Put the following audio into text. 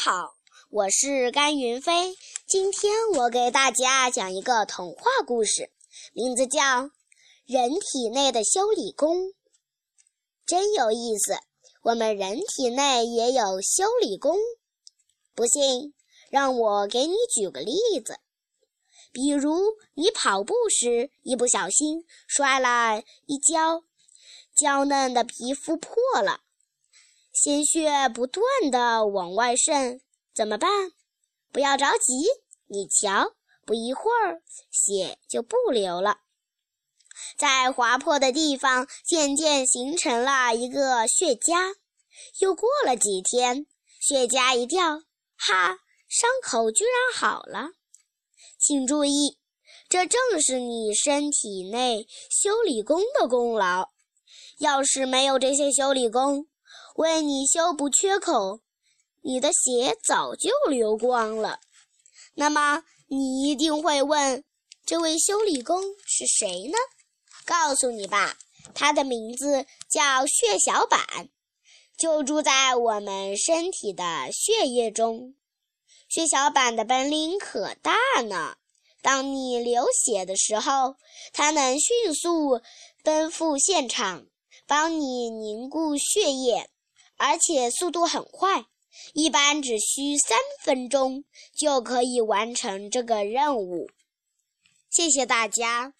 好，我是甘云飞。今天我给大家讲一个童话故事，名字叫《人体内的修理工》。真有意思，我们人体内也有修理工。不信，让我给你举个例子。比如你跑步时一不小心摔了一跤，娇嫩的皮肤破了。鲜血不断的往外渗，怎么办？不要着急，你瞧，不一会儿血就不流了，在划破的地方渐渐形成了一个血痂。又过了几天，血痂一掉，哈，伤口居然好了。请注意，这正是你身体内修理工的功劳。要是没有这些修理工，为你修补缺口，你的血早就流光了。那么你一定会问，这位修理工是谁呢？告诉你吧，他的名字叫血小板，就住在我们身体的血液中。血小板的本领可大呢。当你流血的时候，它能迅速奔赴现场，帮你凝固血液。而且速度很快，一般只需三分钟就可以完成这个任务。谢谢大家。